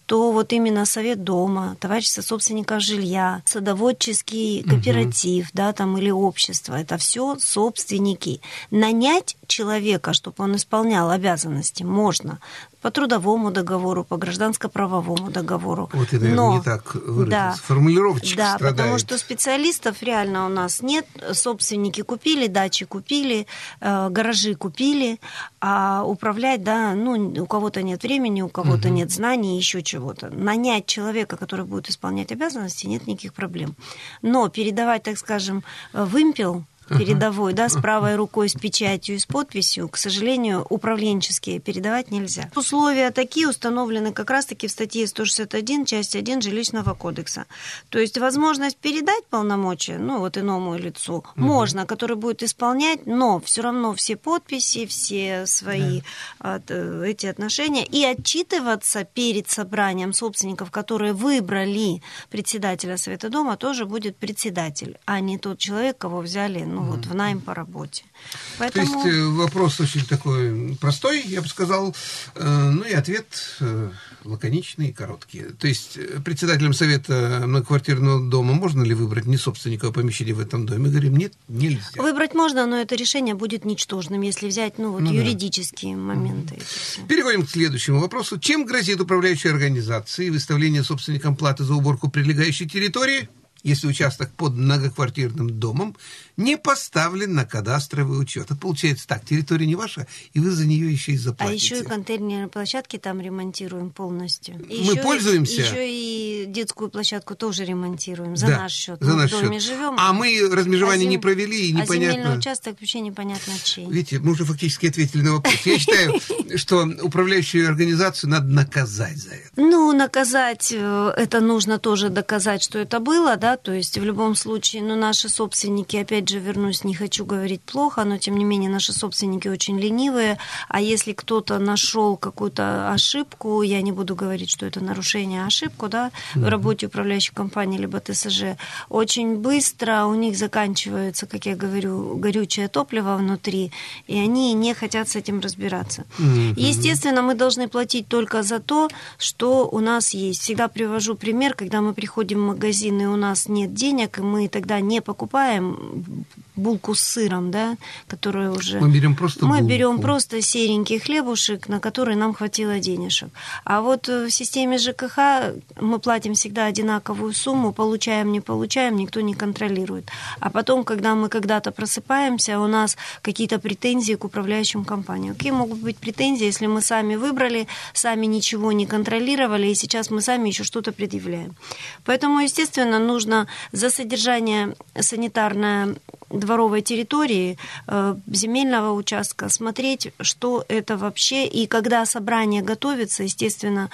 то вот именно совет дома, товарищество собственников жилья, садоводческий кооператив, да, там или общество, это все собственники. Нанять человека, чтобы он исполнял обязанности, можно по трудовому договору, по гражданско-правовому договору. Вот это, наверное, Но- не так выразился. Да. Формулировочка Да, страдает. потому что специалистов реально у нас нет. Собственники купили, дачи купили, э, гаражи купили, а управлять, да, ну, у кого-то нет времени, у кого-то Мгм. нет знаний, еще чего-то. Нанять человека, который будет исполнять обязанности, нет никаких проблем. Но передавать, так скажем, э, вымпел. Передовой, да, с правой рукой, с печатью и с подписью, к сожалению, управленческие передавать нельзя. Условия такие установлены как раз-таки в статье 161, часть 1 Жилищного кодекса. То есть возможность передать полномочия, ну, вот иному лицу, Мгм. можно, который будет исполнять, но все равно все подписи, все свои от, э, эти отношения и отчитываться перед собранием собственников, которые выбрали председателя Совета Дома, тоже будет председатель, а не тот человек, кого взяли, ну вот в найм по работе. Поэтому... То есть э, вопрос очень такой простой, я бы сказал, э, ну и ответ э, лаконичный и короткий. То есть председателем совета многоквартирного дома можно ли выбрать не собственника помещения в этом доме? Говорим, нет, нельзя. Выбрать можно, но это решение будет ничтожным, если взять ну, вот, ну, юридические да. моменты. Переходим к следующему вопросу. Чем грозит управляющей организации выставление собственникам платы за уборку прилегающей территории? Если участок под многоквартирным домом не поставлен на кадастровый учет. Это получается так, территория не ваша, и вы за нее еще и заплатите. А еще и контейнерные площадки там ремонтируем полностью. И Мы еще, пользуемся. Еще и детскую площадку тоже ремонтируем за да, наш счет. За Мы наш в доме счет. живем. А мы размежевание а не провели, и непонятно. А земельный участок вообще непонятно чей. Видите, мы уже фактически ответили на вопрос. Я считаю, что управляющую организацию надо наказать за это. Ну, наказать, э, это нужно тоже доказать, что это было, да, то есть в любом случае, ну, наши собственники, опять же, вернусь, не хочу говорить плохо, но тем не менее наши собственники очень ленивые, а если кто-то нашел какую-то ошибку, я не буду говорить, что это нарушение, а ошибку, да, mm-hmm. в работе управляющей компании либо ТСЖ, очень быстро у них заканчивается, как я говорю, горючее топливо внутри, и они не хотят с этим разбираться. Mm-hmm. Естественно, мы должны платить только за то, что у нас есть. Всегда привожу пример, когда мы приходим в магазин, и у нас нет денег, и мы тогда не покупаем булку с сыром, да, которую уже... Мы берем просто Мы булку. берем просто серенький хлебушек, на который нам хватило денежек. А вот в системе ЖКХ мы платим всегда одинаковую сумму, получаем, не получаем, никто не контролирует. А потом, когда мы когда-то просыпаемся, у нас какие-то претензии к управляющим компаниям. Какие могут быть претензии, если мы сами выбрали, сами ничего не контролировали, и сейчас мы сами еще что-то предъявляем. Поэтому, естественно, нужно за содержание санитарное дворовой территории э, земельного участка, смотреть, что это вообще. И когда собрание готовится, естественно,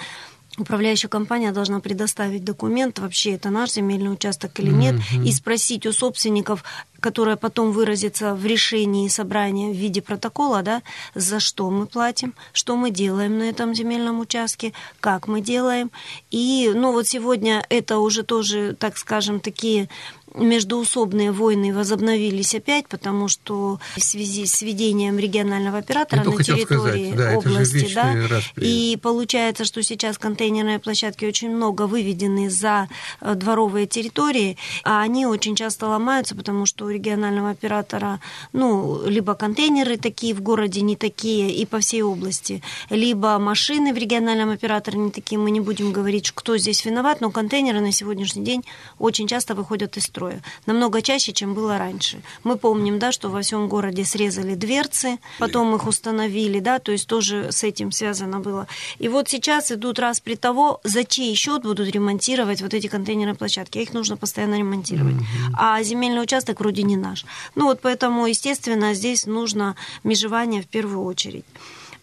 управляющая компания должна предоставить документ, вообще это наш земельный участок или нет, mm-hmm. и спросить у собственников, которое потом выразится в решении собрания в виде протокола, да, за что мы платим, что мы делаем на этом земельном участке, как мы делаем. И, ну, вот сегодня это уже тоже, так скажем, такие междуусобные войны возобновились опять, потому что в связи с введением регионального оператора это на территории сказать, да, области, да, и получается, что сейчас контейнерные площадки очень много выведены за э, дворовые территории, а они очень часто ломаются, потому что у регионального оператора, ну, либо контейнеры такие в городе не такие и по всей области, либо машины в региональном операторе не такие, мы не будем говорить, кто здесь виноват, но контейнеры на сегодняшний день очень часто выходят из строя строя. Намного чаще, чем было раньше. Мы помним, да, что во всем городе срезали дверцы, потом их установили, да, то есть тоже с этим связано было. И вот сейчас идут распри того, за чей счет будут ремонтировать вот эти контейнерные площадки. Их нужно постоянно ремонтировать. Mm-hmm. А земельный участок вроде не наш. Ну вот поэтому, естественно, здесь нужно межевание в первую очередь.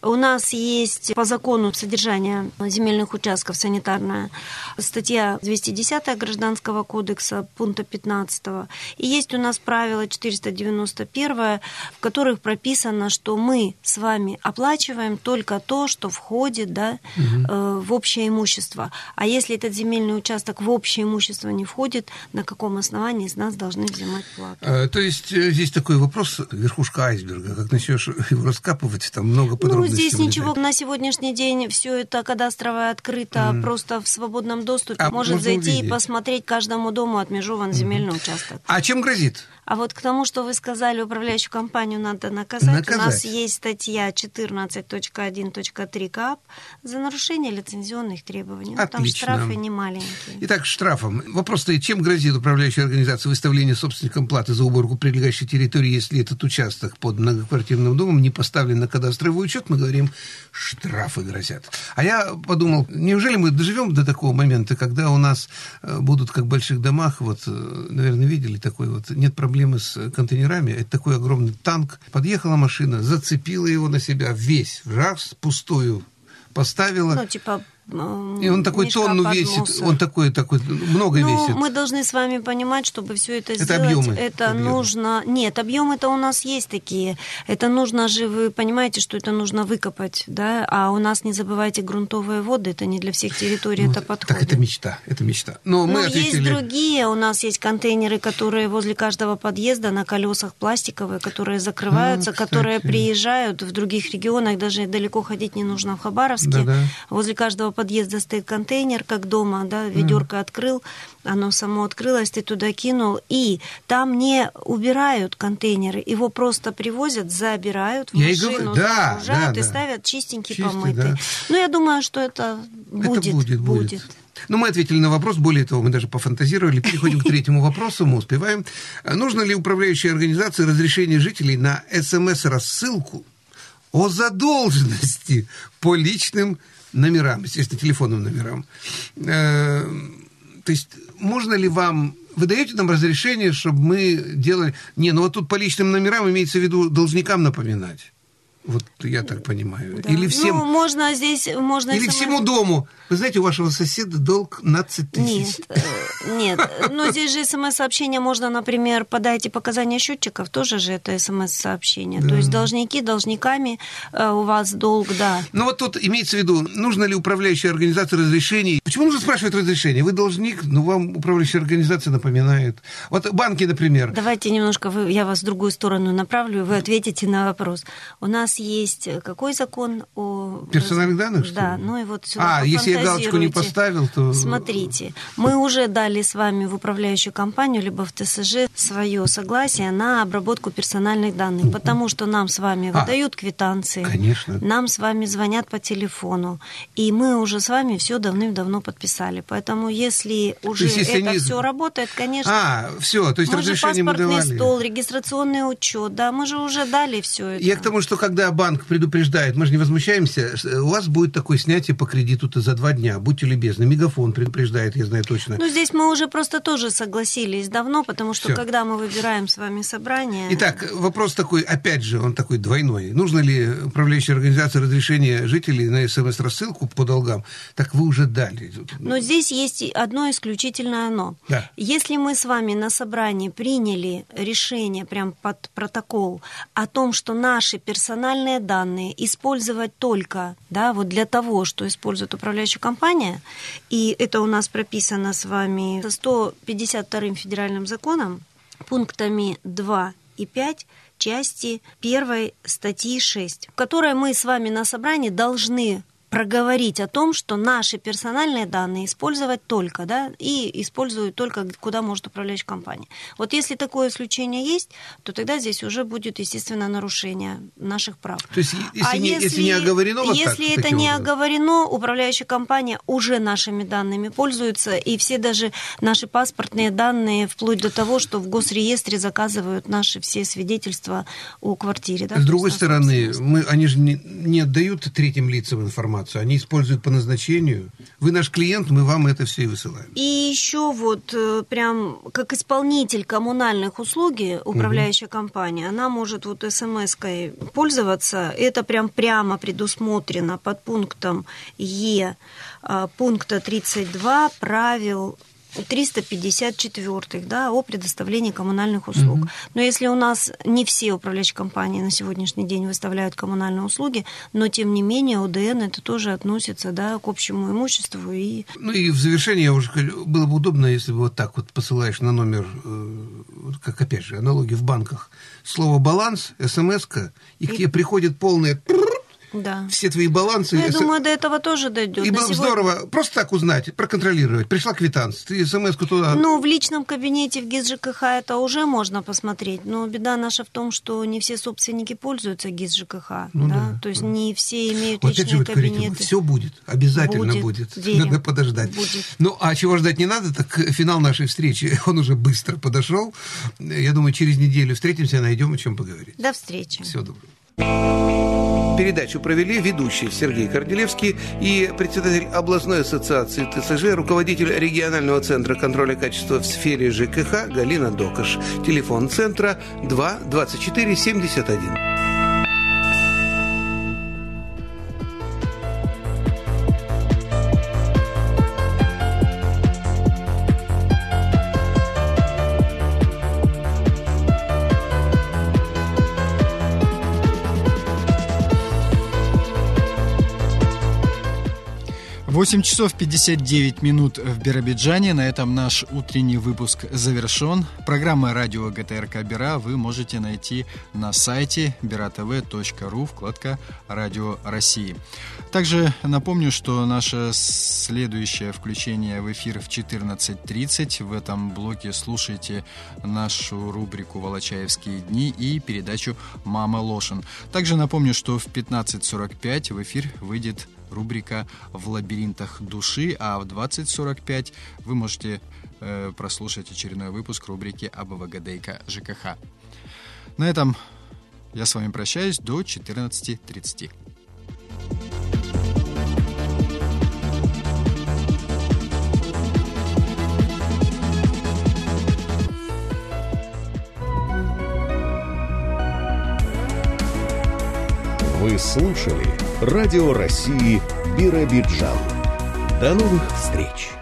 У нас есть по закону содержания земельных участков санитарная статья 210 Гражданского кодекса, пункта 15. И есть у нас правило 491, в которых прописано, что мы с вами оплачиваем только то, что входит да, угу. в общее имущество. А если этот земельный участок в общее имущество не входит, на каком основании из нас должны взимать плату? А, то есть э, здесь такой вопрос, верхушка айсберга, как начнешь его раскапывать, там много подробностей. Здесь ничего на сегодняшний день все это кадастровое открыто mm. просто в свободном доступе. А Может зайти увидеть. и посмотреть каждому дому отмежован mm. земельный участок. А чем грозит? А вот к тому, что вы сказали, управляющую компанию надо наказать. наказать. У нас есть статья 14.1.3 КАП за нарушение лицензионных требований. Ну, там штрафы не маленькие. Итак, штрафом. Вопрос стоит, чем грозит управляющая организация выставление собственникам платы за уборку прилегающей территории, если этот участок под многоквартирным домом не поставлен на кадастровый учет? Мы говорим, штрафы грозят. А я подумал, неужели мы доживем до такого момента, когда у нас э, будут, как в больших домах, вот, э, наверное, видели такой вот, нет проблемы с контейнерами, это такой огромный танк, подъехала машина, зацепила его на себя весь, раз, пустую поставила. Ну, типа И он такой тонну весит, он такой, такой, много ну, весит. мы должны с вами понимать, чтобы все это, это сделать, объемы. это объемы. нужно... Нет, объемы это у нас есть такие. Это нужно же, вы понимаете, что это нужно выкопать, да? А у нас, не забывайте, грунтовые воды, это не для всех территорий, ну, это подходит. Так это мечта, это мечта. Но, мы Но ответили... есть другие, у нас есть контейнеры, которые возле каждого подъезда на колесах пластиковые, которые закрываются, а, которые приезжают в других регионах, даже далеко ходить не нужно в Хабаровске. Да-да. Возле каждого подъезда стоит контейнер, как дома, да, ведерко mm. открыл, оно само открылось, ты туда кинул, и там не убирают контейнеры, его просто привозят, забирают в я машину, да, загружают да, и да. ставят чистенький, Чистый, помытый. да. Ну, я думаю, что это будет. Это будет, будет. будет. Ну, мы ответили на вопрос, более того, мы даже пофантазировали. Переходим к третьему вопросу, мы успеваем. Нужно ли управляющей организации разрешение жителей на СМС-рассылку о задолженности по личным номерам, естественно, телефонным номерам? То есть, можно ли вам вы даете нам разрешение, чтобы мы делали... Не, ну вот тут по личным номерам имеется в виду должникам напоминать. Вот я так понимаю. Да. Или всем... Ну, можно здесь... Можно Или СМС... всему дому. Вы знаете, у вашего соседа долг 15 тысяч. Нет, э, нет. Но здесь же смс-сообщение можно, например, подайте показания счетчиков, тоже же это смс-сообщение. Да. То есть должники должниками, э, у вас долг, да. Ну вот тут имеется в виду, нужно ли управляющей организации разрешений. Почему нужно спрашивать разрешение? Вы должник, но вам управляющая организация напоминает. Вот банки, например. Давайте немножко, вы, я вас в другую сторону направлю, вы ответите на вопрос. У нас есть какой закон о... Персональных данных, что Да, ли? ну и вот сюда А, если я галочку не поставил, то... Смотрите, мы уже дали с вами в управляющую компанию, либо в ТСЖ свое согласие на обработку персональных данных, потому что нам с вами А, выдают квитанции, конечно. нам с вами звонят по телефону, и мы уже с вами все давным-давно подписали. Поэтому если уже есть, если это они- все работает, конечно... А, все, то есть мы же разрешение мы паспортный давали. стол, регистрационный учет, да, мы же уже дали все это. Я к тому, что когда банк предупреждает, мы же не возмущаемся, у вас будет такое снятие по кредиту-то за два дня, будьте любезны. Мегафон предупреждает, я знаю точно. Ну, здесь мы уже просто тоже согласились давно, потому что Всё. когда мы выбираем с вами собрание... Итак, вопрос такой, опять же, он такой двойной. Нужно ли управляющей организации разрешение жителей на СМС-рассылку по долгам? Так вы уже дали. Но здесь есть одно исключительное «но». Да. Если мы с вами на собрании приняли решение прям под протокол о том, что наши персональные данные использовать только да, вот для того, что использует управляющая компания, и это у нас прописано с вами 152 федеральным законом, пунктами 2 и 5 части 1 статьи 6, в которой мы с вами на собрании должны проговорить о том, что наши персональные данные использовать только, да, и используют только куда может управляющая компания. Вот если такое исключение есть, то тогда здесь уже будет, естественно, нарушение наших прав. То есть, если, А не, если не оговорено вот если так, это не образом? оговорено, управляющая компания уже нашими данными пользуется, и все даже наши паспортные данные, вплоть до того, что в госреестре заказывают наши все свидетельства о квартире. Да, С другой стороны, мы, они же не, не отдают третьим лицам информацию, они используют по назначению. Вы наш клиент, мы вам это все и высылаем. И еще вот э, прям как исполнитель коммунальных услуги, управляющая компания, она может вот смс-кой пользоваться. Это прям прямо предусмотрено под пунктом Е а, пункта 32 правил 354 да, о предоставлении коммунальных услуг. Мгм. Но если у нас не все управляющие компании на сегодняшний день выставляют коммунальные услуги, но тем не менее ОДН это тоже относится да, к общему имуществу и Ну и в завершение я уже говорю, было бы удобно, если бы вот так вот посылаешь на номер, э, как опять же, аналоги в банках, слово баланс, смс и к тебе приходит полное да. все твои балансы. Ну, я С- думаю, до этого тоже дойдет. и было бы сегодня- здорово просто так узнать, проконтролировать. Пришла квитанция, ты смс-ку туда... Ну, в личном кабинете в ГИС ЖКХ это уже можно посмотреть, но беда наша в том, что не все собственники пользуются ГИС ЖКХ, Ну да? да, то есть не все имеют Вот личные вы говорите, кабинеты. все будет, обязательно Будет, будет. верим. Надо подождать. Будет. Ну, а чего ждать не надо, так финал нашей встречи, он уже быстро подошел. Я думаю, через неделю встретимся, найдем о чем поговорить. До встречи. Всего доброго. Передачу провели ведущий Сергей Корнелевский и председатель областной ассоциации ТСЖ, руководитель регионального центра контроля качества в сфере ЖКХ Галина Докаш. Телефон центра 2 24 71. 8 часов 59 минут в Биробиджане. На этом наш утренний выпуск завершен. Программа радио ГТРК Бира вы можете найти на сайте biratv.ru, вкладка «Радио России». Также напомню, что наше следующее включение в эфир в 14.30. В этом блоке слушайте нашу рубрику «Волочаевские дни» и передачу «Мама Лошин». Также напомню, что в 15.45 в эфир выйдет рубрика «В лабиринтах души», а в 20.45 вы можете э, прослушать очередной выпуск рубрики АБВГДейка ЖКХ. На этом я с вами прощаюсь до 14.30. Вы слушали Радио России Биробиджан. До новых встреч!